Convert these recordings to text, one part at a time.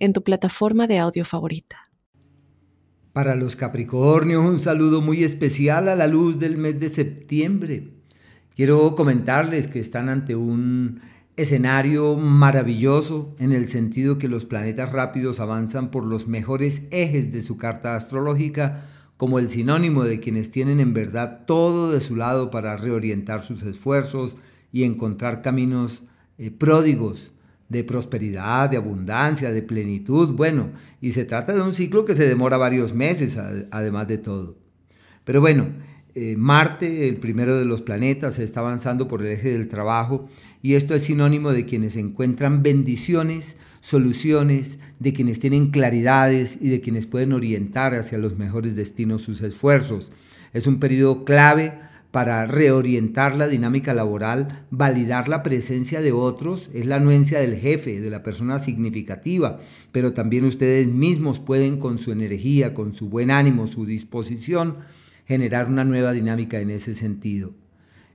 en tu plataforma de audio favorita. Para los Capricornios, un saludo muy especial a la luz del mes de septiembre. Quiero comentarles que están ante un escenario maravilloso en el sentido que los planetas rápidos avanzan por los mejores ejes de su carta astrológica como el sinónimo de quienes tienen en verdad todo de su lado para reorientar sus esfuerzos y encontrar caminos eh, pródigos de prosperidad, de abundancia, de plenitud, bueno, y se trata de un ciclo que se demora varios meses, además de todo. Pero bueno, eh, Marte, el primero de los planetas, está avanzando por el eje del trabajo y esto es sinónimo de quienes encuentran bendiciones, soluciones, de quienes tienen claridades y de quienes pueden orientar hacia los mejores destinos sus esfuerzos. Es un periodo clave para reorientar la dinámica laboral, validar la presencia de otros, es la anuencia del jefe, de la persona significativa, pero también ustedes mismos pueden con su energía, con su buen ánimo, su disposición, generar una nueva dinámica en ese sentido.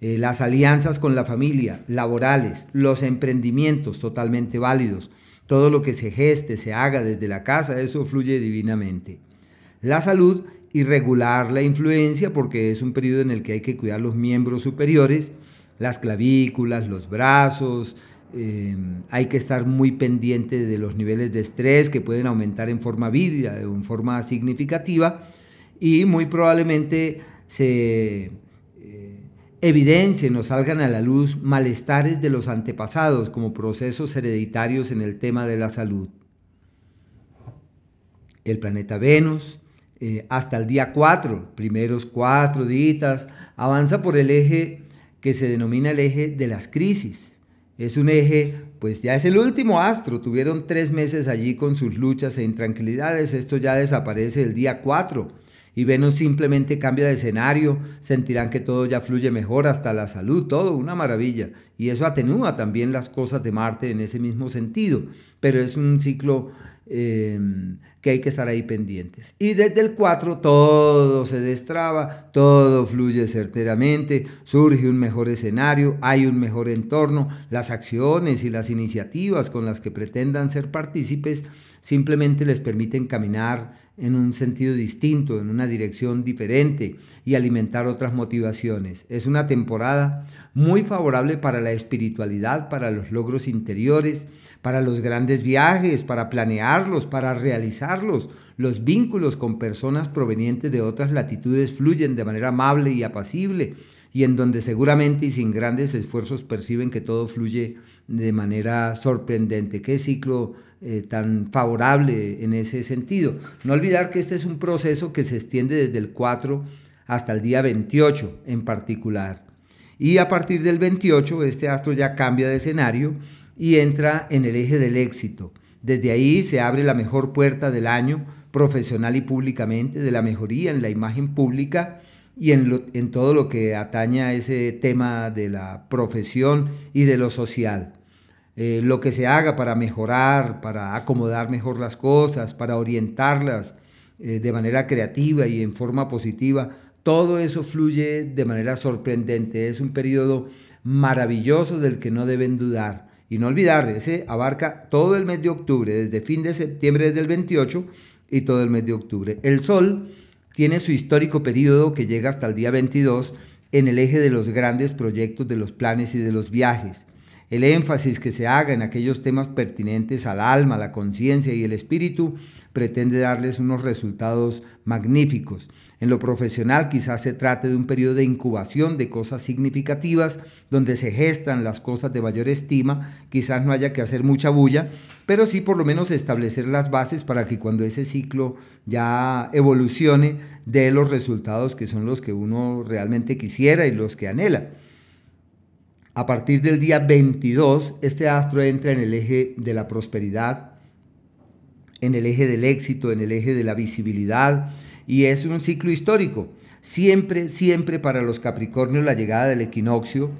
Eh, las alianzas con la familia, laborales, los emprendimientos totalmente válidos, todo lo que se geste, se haga desde la casa, eso fluye divinamente. La salud y regular la influencia porque es un periodo en el que hay que cuidar los miembros superiores, las clavículas, los brazos, eh, hay que estar muy pendiente de los niveles de estrés que pueden aumentar en forma vívida, en forma significativa y muy probablemente se eh, evidencien o salgan a la luz malestares de los antepasados como procesos hereditarios en el tema de la salud. El planeta Venus, eh, hasta el día 4, primeros cuatro días, avanza por el eje que se denomina el eje de las crisis. Es un eje, pues ya es el último astro, tuvieron tres meses allí con sus luchas e intranquilidades, esto ya desaparece el día 4 y Venus simplemente cambia de escenario, sentirán que todo ya fluye mejor, hasta la salud, todo, una maravilla. Y eso atenúa también las cosas de Marte en ese mismo sentido, pero es un ciclo Em, que hay que estar ahí pendientes. Y desde el 4 todo se destraba, todo fluye certeramente, surge un mejor escenario, hay un mejor entorno, las acciones y las iniciativas con las que pretendan ser partícipes simplemente les permiten caminar en un sentido distinto, en una dirección diferente y alimentar otras motivaciones. Es una temporada muy favorable para la espiritualidad, para los logros interiores, para los grandes viajes, para planearlos, para realizarlos. Los vínculos con personas provenientes de otras latitudes fluyen de manera amable y apacible y en donde seguramente y sin grandes esfuerzos perciben que todo fluye de manera sorprendente. Qué ciclo eh, tan favorable en ese sentido. No olvidar que este es un proceso que se extiende desde el 4 hasta el día 28 en particular. Y a partir del 28 este astro ya cambia de escenario y entra en el eje del éxito. Desde ahí se abre la mejor puerta del año profesional y públicamente, de la mejoría en la imagen pública y en, en todo lo que atañe a ese tema de la profesión y de lo social. Eh, lo que se haga para mejorar, para acomodar mejor las cosas, para orientarlas eh, de manera creativa y en forma positiva, todo eso fluye de manera sorprendente. Es un periodo maravilloso del que no deben dudar. Y no olvidar, ese abarca todo el mes de octubre, desde fin de septiembre desde el 28 y todo el mes de octubre. El Sol tiene su histórico periodo que llega hasta el día 22 en el eje de los grandes proyectos, de los planes y de los viajes el énfasis que se haga en aquellos temas pertinentes al alma, la conciencia y el espíritu pretende darles unos resultados magníficos. En lo profesional quizás se trate de un periodo de incubación de cosas significativas donde se gestan las cosas de mayor estima, quizás no haya que hacer mucha bulla, pero sí por lo menos establecer las bases para que cuando ese ciclo ya evolucione dé los resultados que son los que uno realmente quisiera y los que anhela. A partir del día 22, este astro entra en el eje de la prosperidad, en el eje del éxito, en el eje de la visibilidad, y es un ciclo histórico. Siempre, siempre para los Capricornios la llegada del equinoccio,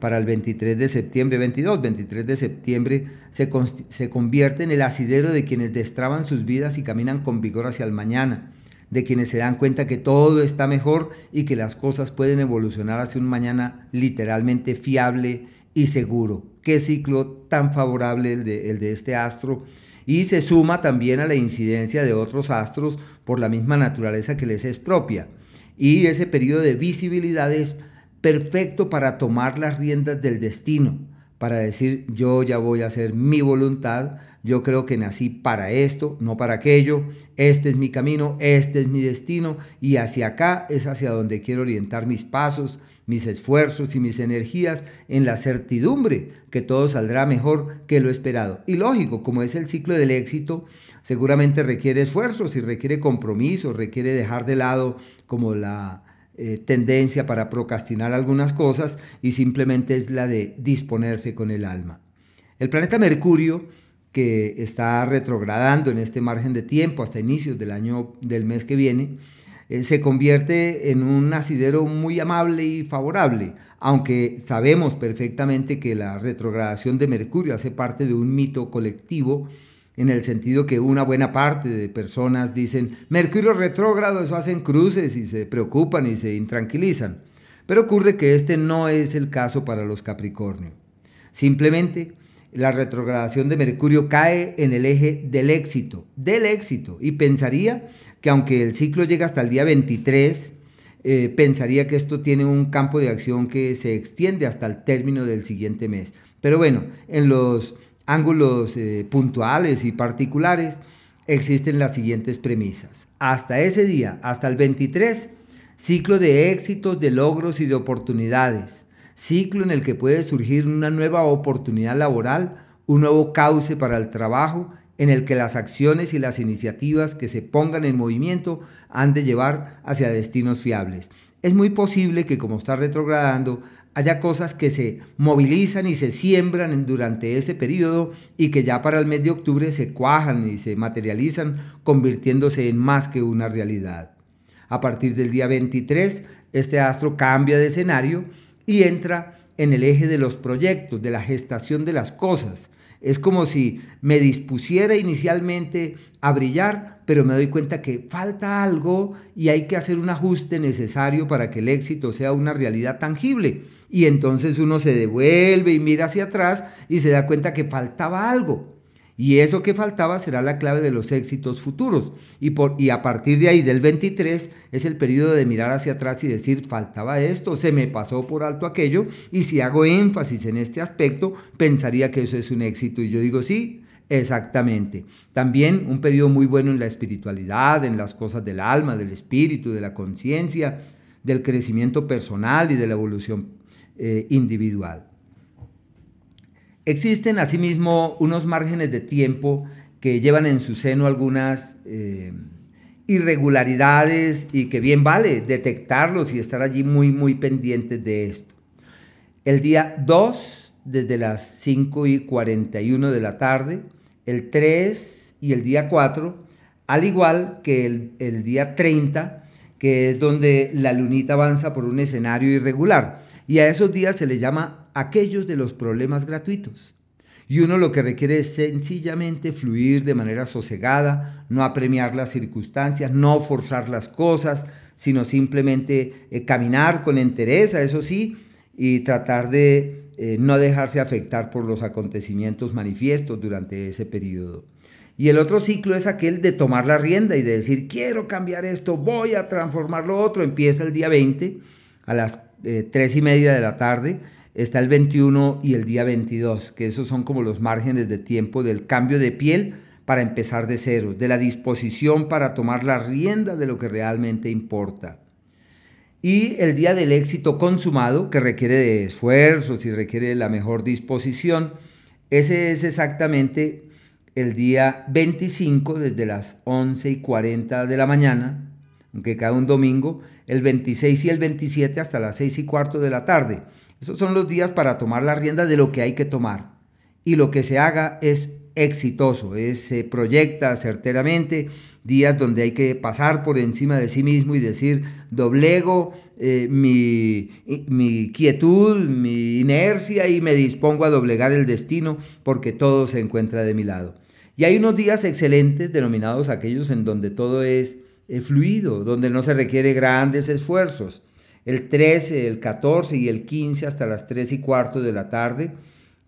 para el 23 de septiembre, 22, 23 de septiembre, se, se convierte en el asidero de quienes destraban sus vidas y caminan con vigor hacia el mañana, de quienes se dan cuenta que todo está mejor y que las cosas pueden evolucionar hacia un mañana literalmente fiable y seguro. Qué ciclo tan favorable el de, este astro. Y se suma también a la incidencia de otros astros por la misma naturaleza que les es propia. Y ese periodo de visibilidad es perfecto para tomar las riendas del destino, para decir yo ya voy a hacer mi voluntad, yo creo que nací para esto, no para aquello, este es mi camino, este es mi destino y hacia acá es hacia donde quiero orientar mis pasos, mis esfuerzos y mis energías en la certidumbre que todo saldrá mejor que lo esperado. Y lógico, como es el ciclo del éxito, seguramente requiere esfuerzos y requiere compromiso, requiere dejar de lado como la eh, tendencia para procrastinar algunas cosas y simplemente es la de disponerse con el alma. El planeta Mercurio, que está retrogradando en este margen de tiempo hasta inicios del año del mes que viene, eh, se convierte en un asidero muy amable y favorable, aunque sabemos perfectamente que la retrogradación de Mercurio hace parte de un mito colectivo en el sentido que una buena parte de personas dicen, Mercurio retrógrado, eso hacen cruces y se preocupan y se intranquilizan. Pero ocurre que este no es el caso para los Capricornio. Simplemente la retrogradación de Mercurio cae en el eje del éxito, del éxito, y pensaría que aunque el ciclo llega hasta el día 23, eh, pensaría que esto tiene un campo de acción que se extiende hasta el término del siguiente mes. Pero bueno, en los ángulos eh, puntuales y particulares, existen las siguientes premisas. Hasta ese día, hasta el 23, ciclo de éxitos, de logros y de oportunidades. Ciclo en el que puede surgir una nueva oportunidad laboral, un nuevo cauce para el trabajo, en el que las acciones y las iniciativas que se pongan en movimiento han de llevar hacia destinos fiables. Es muy posible que como está retrogradando, haya cosas que se movilizan y se siembran durante ese periodo y que ya para el mes de octubre se cuajan y se materializan convirtiéndose en más que una realidad. A partir del día 23, este astro cambia de escenario y entra en el eje de los proyectos, de la gestación de las cosas. Es como si me dispusiera inicialmente a brillar, pero me doy cuenta que falta algo y hay que hacer un ajuste necesario para que el éxito sea una realidad tangible y entonces uno se devuelve y mira hacia atrás y se da cuenta que faltaba algo. Y eso que faltaba será la clave de los éxitos futuros. Y, por, y a partir de ahí, del 23, es el periodo de mirar hacia atrás y decir, faltaba esto, se me pasó por alto aquello, y si hago énfasis en este aspecto, pensaría que eso es un éxito. Y yo digo, sí, exactamente. También un periodo muy bueno en la espiritualidad, en las cosas del alma, del espíritu, de la conciencia, del crecimiento personal y de la evolución eh, individual. Existen asimismo unos márgenes de tiempo que llevan en su seno algunas eh, irregularidades y que bien vale detectarlos y estar allí muy, muy pendientes de esto. El día 2, desde las 5 y 41 de la tarde, el 3 y el día 4, al igual que el, el día 30, que es donde la lunita avanza por un escenario irregular. Y a esos días se les llama aquellos de los problemas gratuitos. Y uno lo que requiere es sencillamente fluir de manera sosegada, no apremiar las circunstancias, no forzar las cosas, sino simplemente eh, caminar con entereza, eso sí, y tratar de eh, no dejarse afectar por los acontecimientos manifiestos durante ese periodo. Y el otro ciclo es aquel de tomar la rienda y de decir, quiero cambiar esto, voy a transformar lo otro. Empieza el día 20 a las eh, tres y media de la tarde, está el 21 y el día 22, que esos son como los márgenes de tiempo del cambio de piel para empezar de cero, de la disposición para tomar la rienda de lo que realmente importa. Y el día del éxito consumado, que requiere de esfuerzos y requiere de la mejor disposición, ese es exactamente el día 25 desde las 11 y 40 de la mañana, aunque cada un domingo, el 26 y el 27 hasta las 6 y cuarto de la tarde. Esos son los días para tomar la rienda de lo que hay que tomar. Y lo que se haga es exitoso, se proyecta certeramente, días donde hay que pasar por encima de sí mismo y decir, doblego eh, mi, mi quietud, mi inercia y me dispongo a doblegar el destino porque todo se encuentra de mi lado. Y hay unos días excelentes denominados aquellos en donde todo es fluido, donde no se requiere grandes esfuerzos. El 13, el 14 y el 15 hasta las 3 y cuarto de la tarde,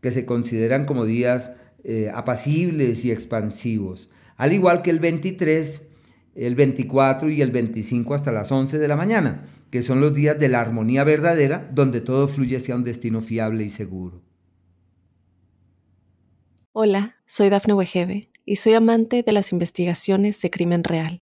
que se consideran como días eh, apacibles y expansivos. Al igual que el 23, el 24 y el 25 hasta las 11 de la mañana, que son los días de la armonía verdadera, donde todo fluye hacia un destino fiable y seguro. Hola, soy Dafne Wegebe y soy amante de las investigaciones de crimen real.